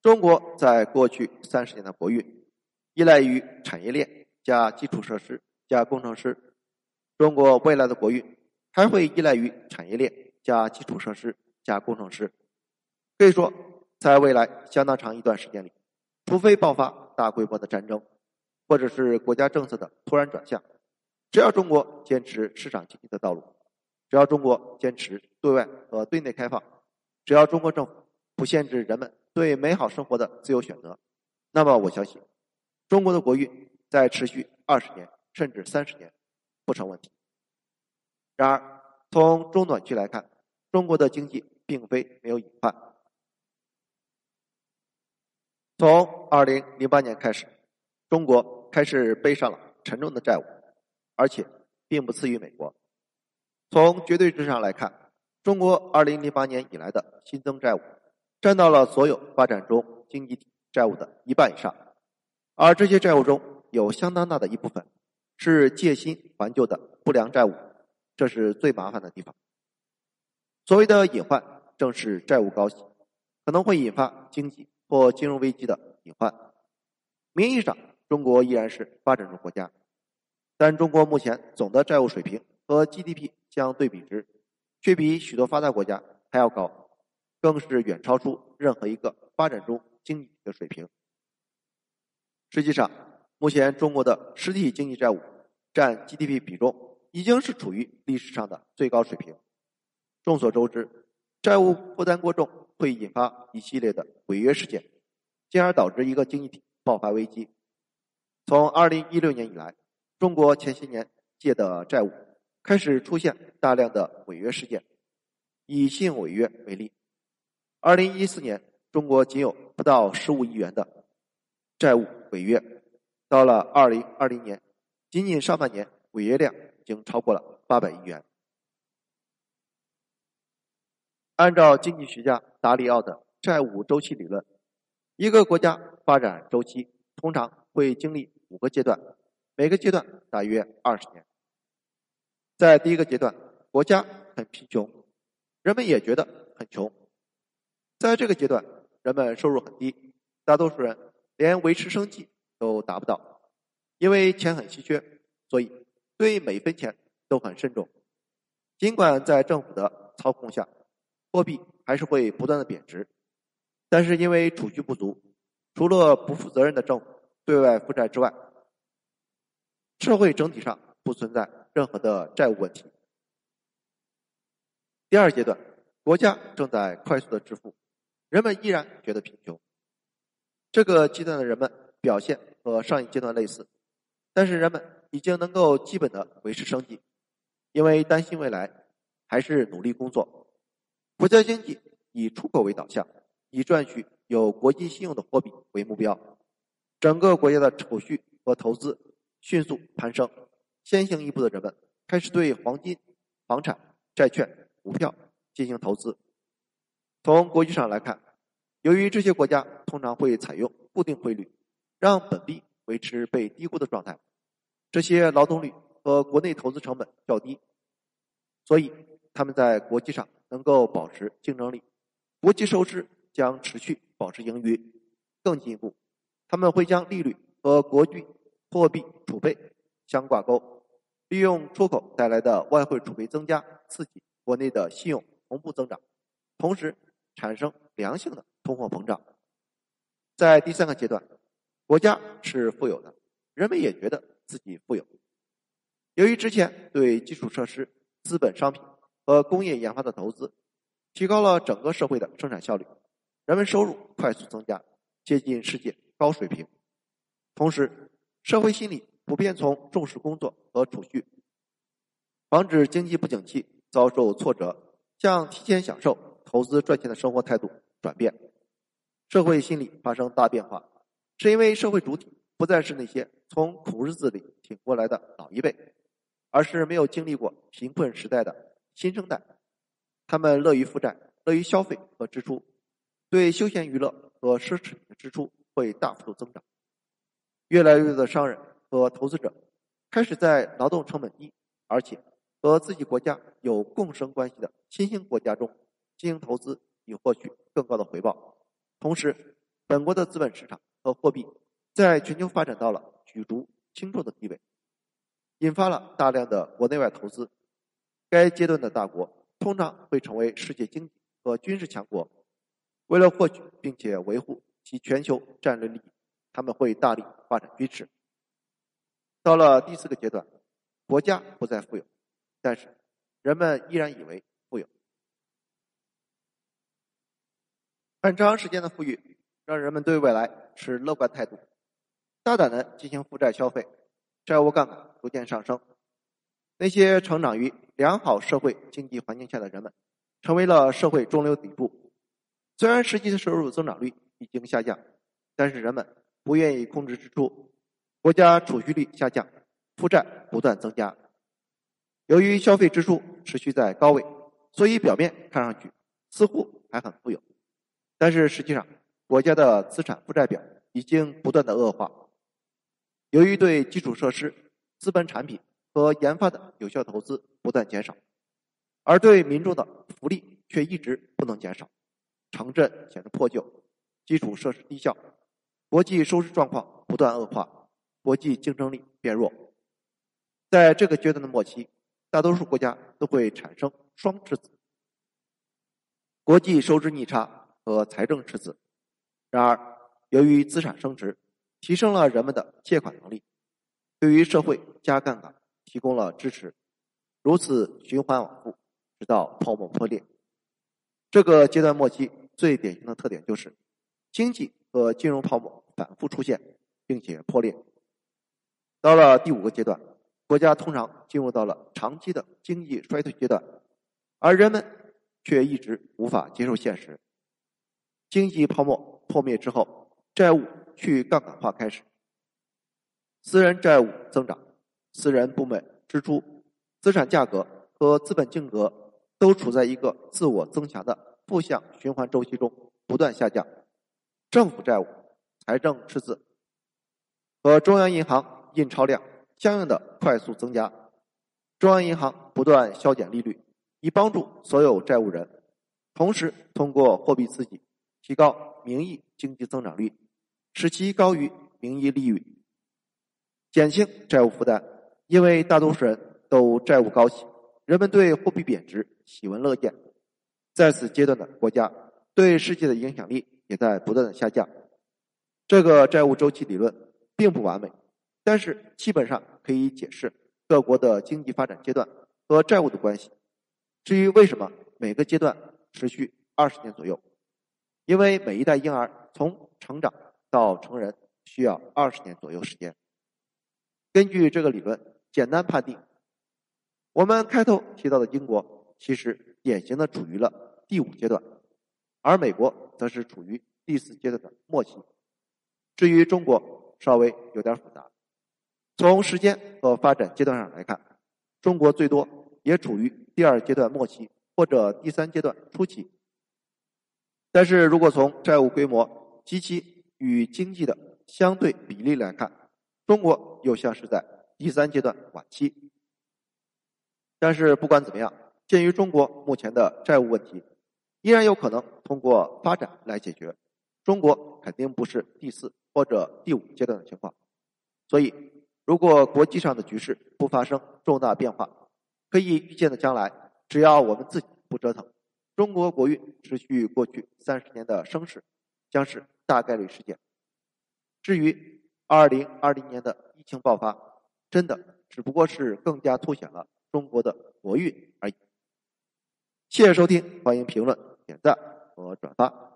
中国在过去三十年的国运，依赖于产业链加基础设施加工程师。中国未来的国运还会依赖于产业链加基础设施加工程师。可以说，在未来相当长一段时间里，除非爆发大规模的战争，或者是国家政策的突然转向，只要中国坚持市场经济的道路，只要中国坚持对外和对内开放，只要中国政府不限制人们对美好生活的自由选择，那么我相信，中国的国运在持续二十年甚至三十年不成问题。然而，从中短期来看，中国的经济并非没有隐患。从二零零八年开始，中国开始背上了沉重的债务，而且并不次于美国。从绝对值上来看，中国二零零八年以来的新增债务占到了所有发展中经济体债务的一半以上，而这些债务中有相当大的一部分是借新还旧的不良债务，这是最麻烦的地方。所谓的隐患，正是债务高息可能会引发经济。或金融危机的隐患。名义上，中国依然是发展中国家，但中国目前总的债务水平和 GDP 相对比值，却比许多发达国家还要高，更是远超出任何一个发展中经济体的水平。实际上，目前中国的实体经济债务占 GDP 比重已经是处于历史上的最高水平。众所周知，债务负担过重。会引发一系列的违约事件，进而导致一个经济体爆发危机。从二零一六年以来，中国前些年借的债务开始出现大量的违约事件。以信用违约为例，二零一四年中国仅有不到十五亿元的债务违约，到了二零二零年，仅仅上半年违约量已经超过了八百亿元。按照经济学家达里奥的债务周期理论，一个国家发展周期通常会经历五个阶段，每个阶段大约二十年。在第一个阶段，国家很贫穷，人们也觉得很穷。在这个阶段，人们收入很低，大多数人连维持生计都达不到，因为钱很稀缺，所以对每一分钱都很慎重。尽管在政府的操控下，货币还是会不断的贬值，但是因为储蓄不足，除了不负责任的政府对外负债之外，社会整体上不存在任何的债务问题。第二阶段，国家正在快速的致富，人们依然觉得贫穷。这个阶段的人们表现和上一阶段类似，但是人们已经能够基本的维持生计，因为担心未来，还是努力工作。国家经济以出口为导向，以赚取有国际信用的货币为目标。整个国家的储蓄和投资迅速攀升。先行一步的人们开始对黄金、房产、债券、股票进行投资。从国际上来看，由于这些国家通常会采用固定汇率，让本币维持被低估的状态，这些劳动力和国内投资成本较低，所以他们在国际上。能够保持竞争力，国际收支将持续保持盈余。更进一步，他们会将利率和国际货币储备相挂钩，利用出口带来的外汇储备增加，刺激国内的信用同步增长，同时产生良性的通货膨胀。在第三个阶段，国家是富有的，人们也觉得自己富有。由于之前对基础设施、资本、商品。和工业研发的投资，提高了整个社会的生产效率，人们收入快速增加，接近世界高水平。同时，社会心理普遍从重视工作和储蓄，防止经济不景气遭受挫折，向提前享受、投资赚钱的生活态度转变。社会心理发生大变化，是因为社会主体不再是那些从苦日子里挺过来的老一辈，而是没有经历过贫困时代的。新生代，他们乐于负债，乐于消费和支出，对休闲娱乐和奢侈品的支出会大幅度增长。越来越多的商人和投资者开始在劳动成本低，而且和自己国家有共生关系的新兴国家中进行投资，以获取更高的回报。同时，本国的资本市场和货币在全球发展到了举足轻重的地位，引发了大量的国内外投资。该阶段的大国通常会成为世界经济和军事强国。为了获取并且维护其全球战略利益，他们会大力发展军事。到了第四个阶段，国家不再富有，但是人们依然以为富有。很长时间的富裕让人们对未来持乐观态度，大胆的进行负债消费，债务杠杆逐渐上升。那些成长于良好社会经济环境下的人们，成为了社会中流砥柱。虽然实际的收入增长率已经下降，但是人们不愿意控制支出，国家储蓄率下降，负债不断增加。由于消费支出持续在高位，所以表面看上去似乎还很富有，但是实际上国家的资产负债表已经不断的恶化。由于对基础设施、资本产品和研发的有效投资不断减少，而对民众的福利却一直不能减少。城镇显得破旧，基础设施低效，国际收支状况不断恶化，国际竞争力变弱。在这个阶段的末期，大多数国家都会产生双赤字：国际收支逆差和财政赤字。然而，由于资产升值，提升了人们的借款能力，对于社会加杠杆提供了支持，如此循环往复，直到泡沫破裂。这个阶段末期最典型的特点就是经济和金融泡沫反复出现，并且破裂。到了第五个阶段，国家通常进入到了长期的经济衰退阶段，而人们却一直无法接受现实。经济泡沫破灭之后，债务去杠杆化开始，私人债务增长，私人部门支出，资产价格和资本净额。都处在一个自我增强的负向循环周期中，不断下降。政府债务、财政赤字和中央银行印钞量相应的快速增加。中央银行不断削减利率，以帮助所有债务人，同时通过货币刺激提高名义经济增长率，使其高于名义利率，减轻债务负担。因为大多数人都债务高企。人们对货币贬值喜闻乐见，在此阶段的国家对世界的影响力也在不断的下降。这个债务周期理论并不完美，但是基本上可以解释各国的经济发展阶段和债务的关系。至于为什么每个阶段持续二十年左右，因为每一代婴儿从成长到成人需要二十年左右时间。根据这个理论，简单判定。我们开头提到的英国，其实典型的处于了第五阶段，而美国则是处于第四阶段的末期。至于中国，稍微有点复杂。从时间和发展阶段上来看，中国最多也处于第二阶段末期或者第三阶段初期。但是如果从债务规模及其与经济的相对比例来看，中国又像是在第三阶段晚期。但是不管怎么样，鉴于中国目前的债务问题，依然有可能通过发展来解决。中国肯定不是第四或者第五阶段的情况，所以如果国际上的局势不发生重大变化，可以预见的将来，只要我们自己不折腾，中国国运持续过去三十年的升势，将是大概率事件。至于二零二零年的疫情爆发，真的只不过是更加凸显了。中国的国运而已。谢谢收听，欢迎评论、点赞和转发。